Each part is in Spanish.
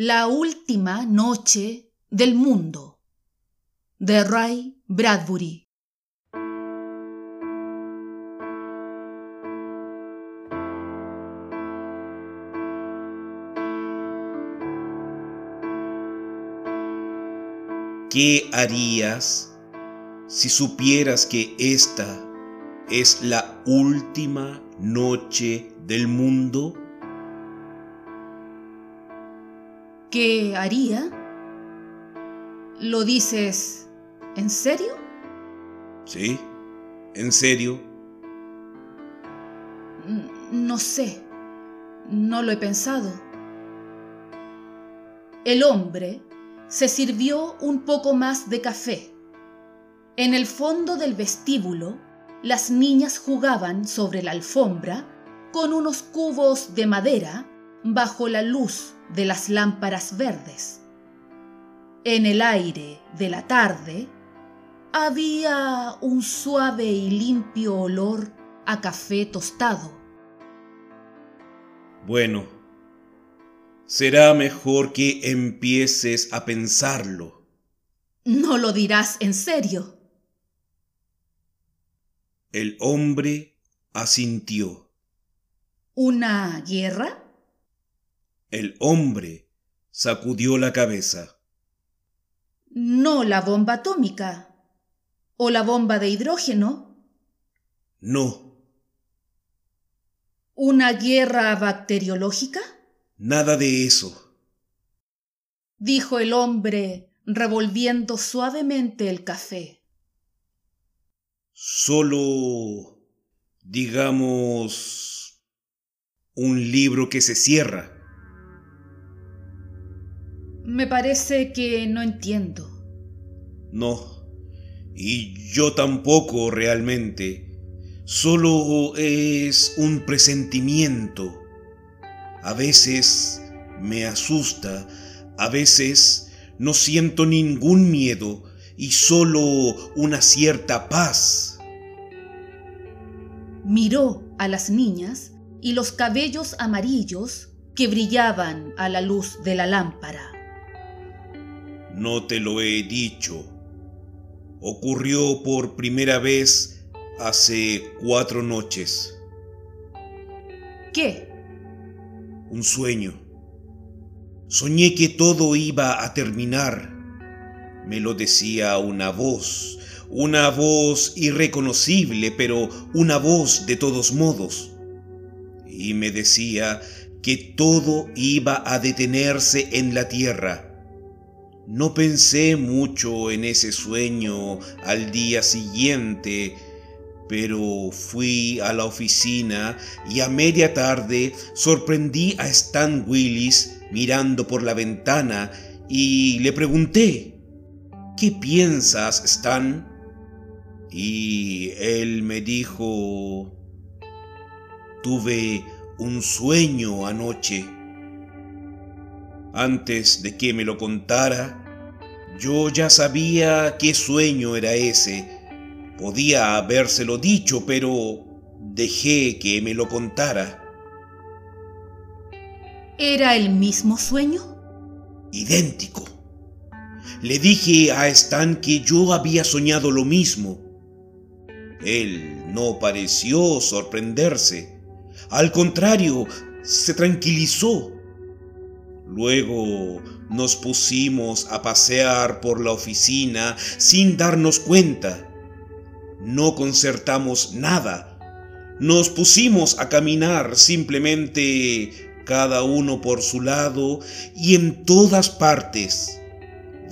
La última noche del mundo de Ray Bradbury. ¿Qué harías si supieras que esta es la última noche del mundo? ¿Qué haría? ¿Lo dices en serio? Sí, en serio. No sé, no lo he pensado. El hombre se sirvió un poco más de café. En el fondo del vestíbulo, las niñas jugaban sobre la alfombra con unos cubos de madera bajo la luz de las lámparas verdes. En el aire de la tarde había un suave y limpio olor a café tostado. Bueno, será mejor que empieces a pensarlo. No lo dirás en serio. El hombre asintió. ¿Una guerra? El hombre sacudió la cabeza. No la bomba atómica. ¿O la bomba de hidrógeno? No. ¿Una guerra bacteriológica? Nada de eso. Dijo el hombre revolviendo suavemente el café. Solo, digamos, un libro que se cierra. Me parece que no entiendo. No, y yo tampoco realmente. Solo es un presentimiento. A veces me asusta, a veces no siento ningún miedo y solo una cierta paz. Miró a las niñas y los cabellos amarillos que brillaban a la luz de la lámpara. No te lo he dicho. Ocurrió por primera vez hace cuatro noches. ¿Qué? Un sueño. Soñé que todo iba a terminar. Me lo decía una voz, una voz irreconocible, pero una voz de todos modos. Y me decía que todo iba a detenerse en la tierra no pensé mucho en ese sueño al día siguiente, pero fui a la oficina y a media tarde sorprendí a Stan Willis mirando por la ventana y le pregunté, ¿qué piensas, Stan? Y él me dijo, tuve un sueño anoche. Antes de que me lo contara, yo ya sabía qué sueño era ese. Podía habérselo dicho, pero dejé que me lo contara. ¿Era el mismo sueño? Idéntico. Le dije a Stan que yo había soñado lo mismo. Él no pareció sorprenderse. Al contrario, se tranquilizó Luego nos pusimos a pasear por la oficina sin darnos cuenta. No concertamos nada. Nos pusimos a caminar simplemente cada uno por su lado y en todas partes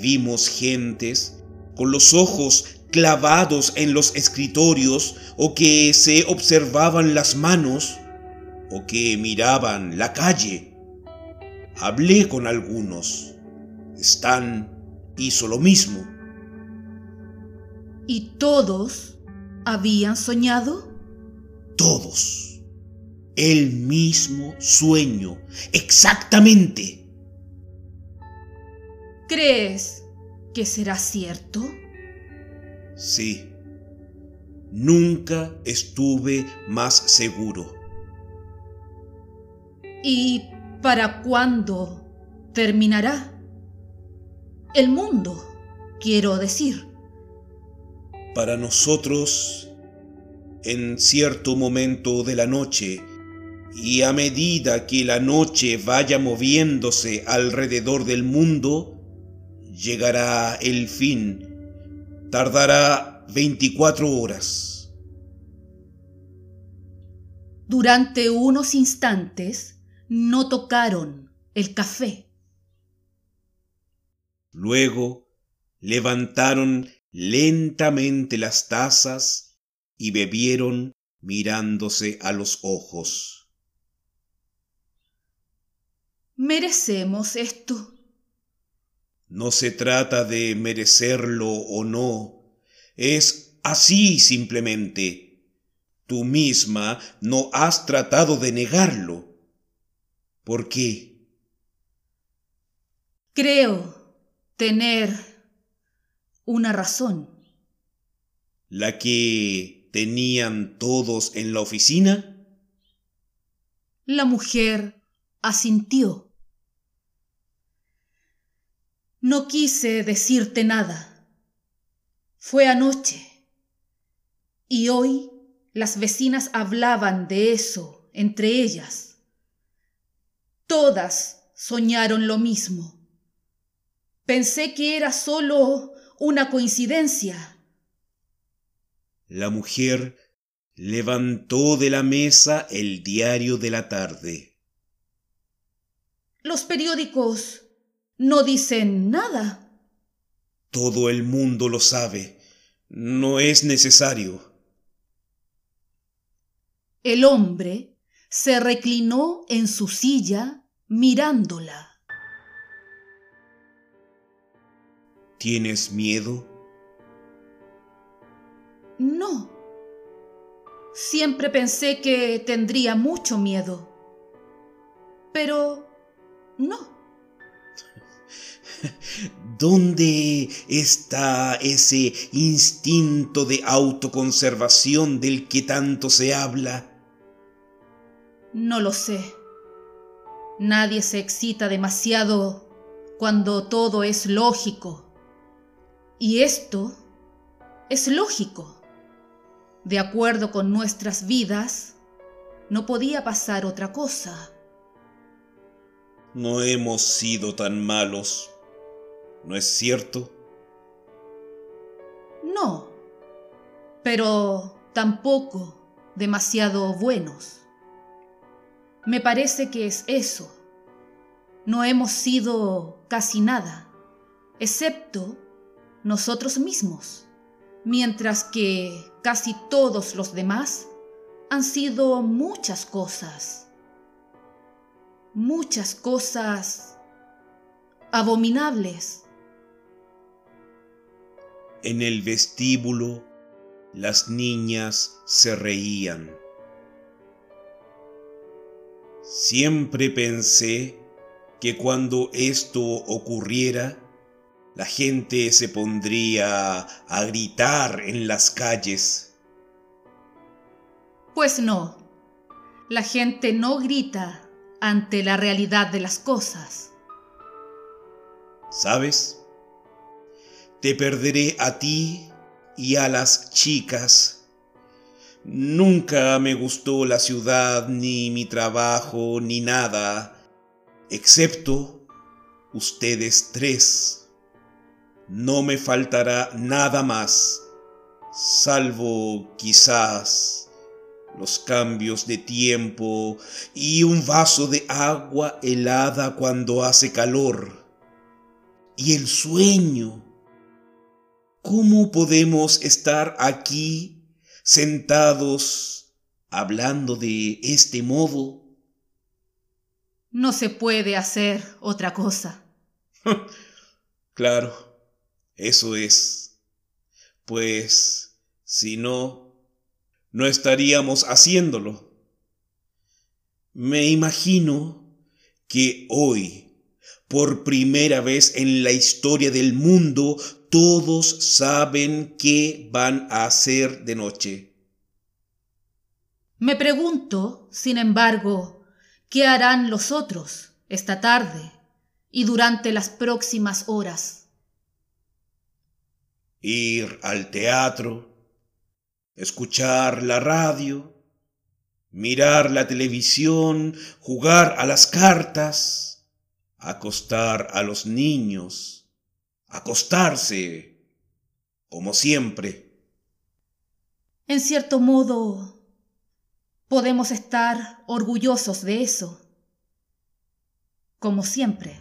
vimos gentes con los ojos clavados en los escritorios o que se observaban las manos o que miraban la calle. Hablé con algunos. Stan hizo lo mismo. ¿Y todos habían soñado? Todos. El mismo sueño. Exactamente. ¿Crees que será cierto? Sí. Nunca estuve más seguro. ¿Y ¿Para cuándo terminará. El mundo, quiero decir. Para nosotros, en cierto momento de la noche, y a medida que la noche vaya moviéndose alrededor del mundo, llegará el fin. Tardará 24 horas. Durante unos instantes no tocaron el café. Luego levantaron lentamente las tazas y bebieron mirándose a los ojos. ¿Merecemos esto? No se trata de merecerlo o no, es así simplemente. Tú misma no has tratado de negarlo. ¿Por qué? Creo tener una razón. ¿La que tenían todos en la oficina? La mujer asintió. No quise decirte nada. Fue anoche. Y hoy las vecinas hablaban de eso entre ellas. Todas soñaron lo mismo. Pensé que era solo una coincidencia. La mujer levantó de la mesa el diario de la tarde. Los periódicos no dicen nada. Todo el mundo lo sabe. No es necesario. El hombre se reclinó en su silla mirándola. ¿Tienes miedo? No. Siempre pensé que tendría mucho miedo. Pero no. ¿Dónde está ese instinto de autoconservación del que tanto se habla? No lo sé. Nadie se excita demasiado cuando todo es lógico. Y esto es lógico. De acuerdo con nuestras vidas, no podía pasar otra cosa. No hemos sido tan malos ¿no es cierto? No, pero tampoco demasiado buenos. Me parece que es eso. No hemos sido casi nada, excepto nosotros mismos, mientras que casi todos los demás han sido muchas cosas. Muchas cosas abominables en el vestíbulo las niñas se reían. Siempre pensé que cuando esto ocurriera, la gente se pondría a gritar en las calles. Pues no, la gente no grita ante la realidad de las cosas. ¿Sabes? Te perderé a ti y a las chicas. Nunca me gustó la ciudad, ni mi trabajo, ni nada, excepto ustedes tres. No me faltará nada más, salvo quizás los cambios de tiempo y un vaso de agua helada cuando hace calor. Y el sueño ¿Cómo podemos estar aquí sentados hablando de este modo? No se puede hacer otra cosa. claro, eso es. Pues si no, no estaríamos haciéndolo. Me imagino que hoy, por primera vez en la historia del mundo, todos saben qué van a hacer de noche. Me pregunto, sin embargo, qué harán los otros esta tarde y durante las próximas horas. Ir al teatro, escuchar la radio, mirar la televisión, jugar a las cartas, acostar a los niños, acostarse, como siempre. En cierto modo, podemos estar orgullosos de eso, como siempre.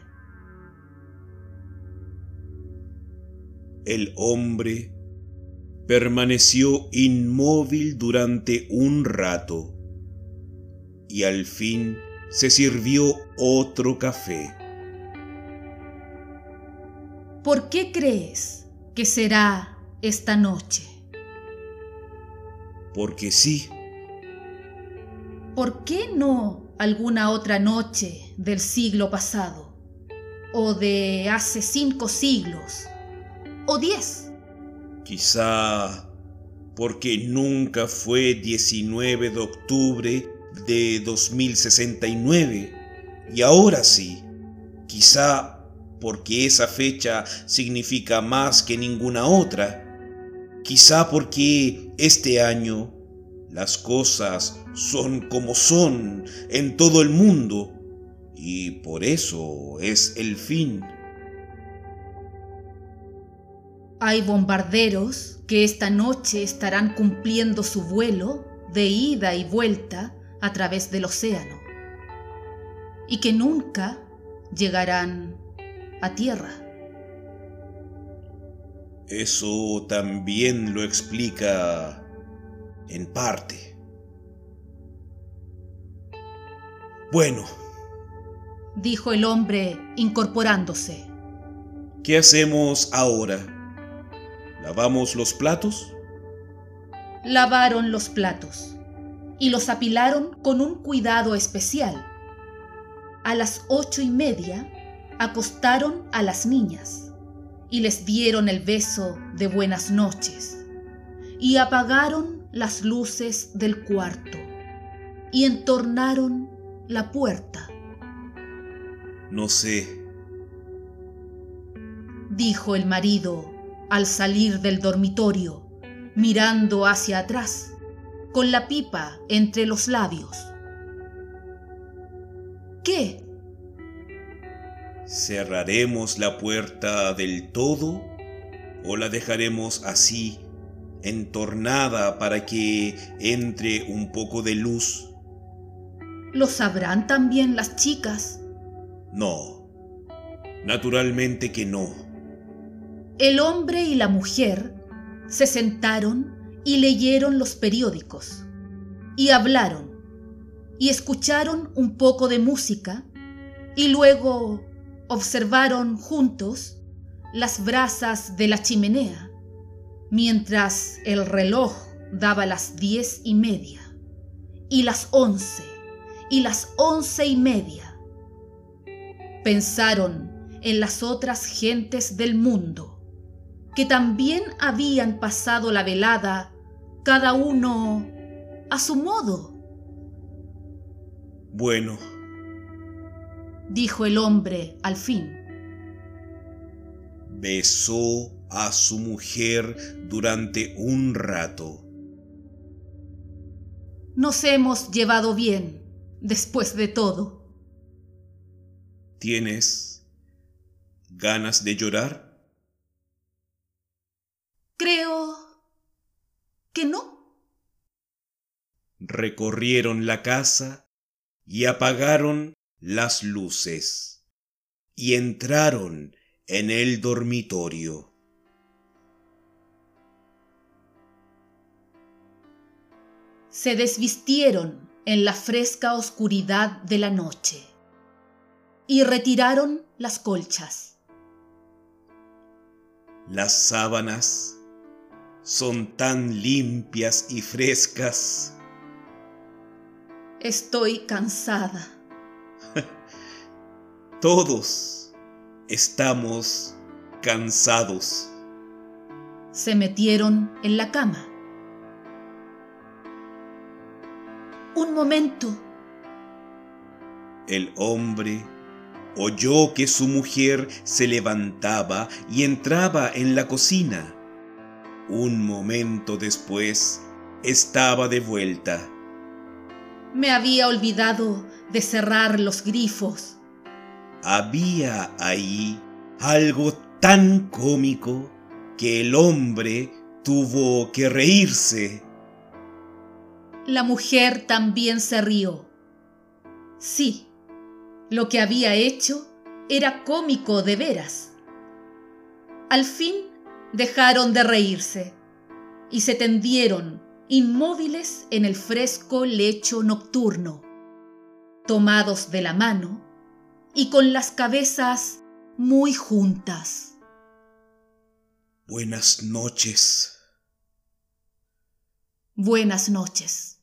El hombre permaneció inmóvil durante un rato y al fin se sirvió otro café. ¿Por qué crees que será esta noche? Porque sí. ¿Por qué no alguna otra noche del siglo pasado? ¿O de hace cinco siglos? ¿O diez? Quizá porque nunca fue 19 de octubre de 2069 y ahora sí, quizá porque esa fecha significa más que ninguna otra, quizá porque este año las cosas son como son en todo el mundo y por eso es el fin. Hay bombarderos que esta noche estarán cumpliendo su vuelo de ida y vuelta a través del océano y que nunca llegarán a tierra. Eso también lo explica en parte. Bueno, dijo el hombre incorporándose. ¿Qué hacemos ahora? ¿Lavamos los platos? Lavaron los platos y los apilaron con un cuidado especial. A las ocho y media acostaron a las niñas y les dieron el beso de buenas noches y apagaron las luces del cuarto y entornaron la puerta. No sé, dijo el marido al salir del dormitorio, mirando hacia atrás con la pipa entre los labios. ¿Qué? ¿Cerraremos la puerta del todo o la dejaremos así, entornada para que entre un poco de luz? ¿Lo sabrán también las chicas? No, naturalmente que no. El hombre y la mujer se sentaron y leyeron los periódicos, y hablaron, y escucharon un poco de música, y luego observaron juntos las brasas de la chimenea, mientras el reloj daba las diez y media, y las once, y las once y media. Pensaron en las otras gentes del mundo, que también habían pasado la velada cada uno a su modo. Bueno, dijo el hombre al fin. Besó a su mujer durante un rato. Nos hemos llevado bien, después de todo. ¿Tienes ganas de llorar? Creo que no. Recorrieron la casa y apagaron las luces y entraron en el dormitorio. Se desvistieron en la fresca oscuridad de la noche y retiraron las colchas. Las sábanas son tan limpias y frescas. Estoy cansada. Todos estamos cansados. Se metieron en la cama. Un momento. El hombre oyó que su mujer se levantaba y entraba en la cocina. Un momento después estaba de vuelta. Me había olvidado de cerrar los grifos. Había ahí algo tan cómico que el hombre tuvo que reírse. La mujer también se rió. Sí, lo que había hecho era cómico de veras. Al fin dejaron de reírse y se tendieron inmóviles en el fresco lecho nocturno, tomados de la mano y con las cabezas muy juntas. Buenas noches. Buenas noches.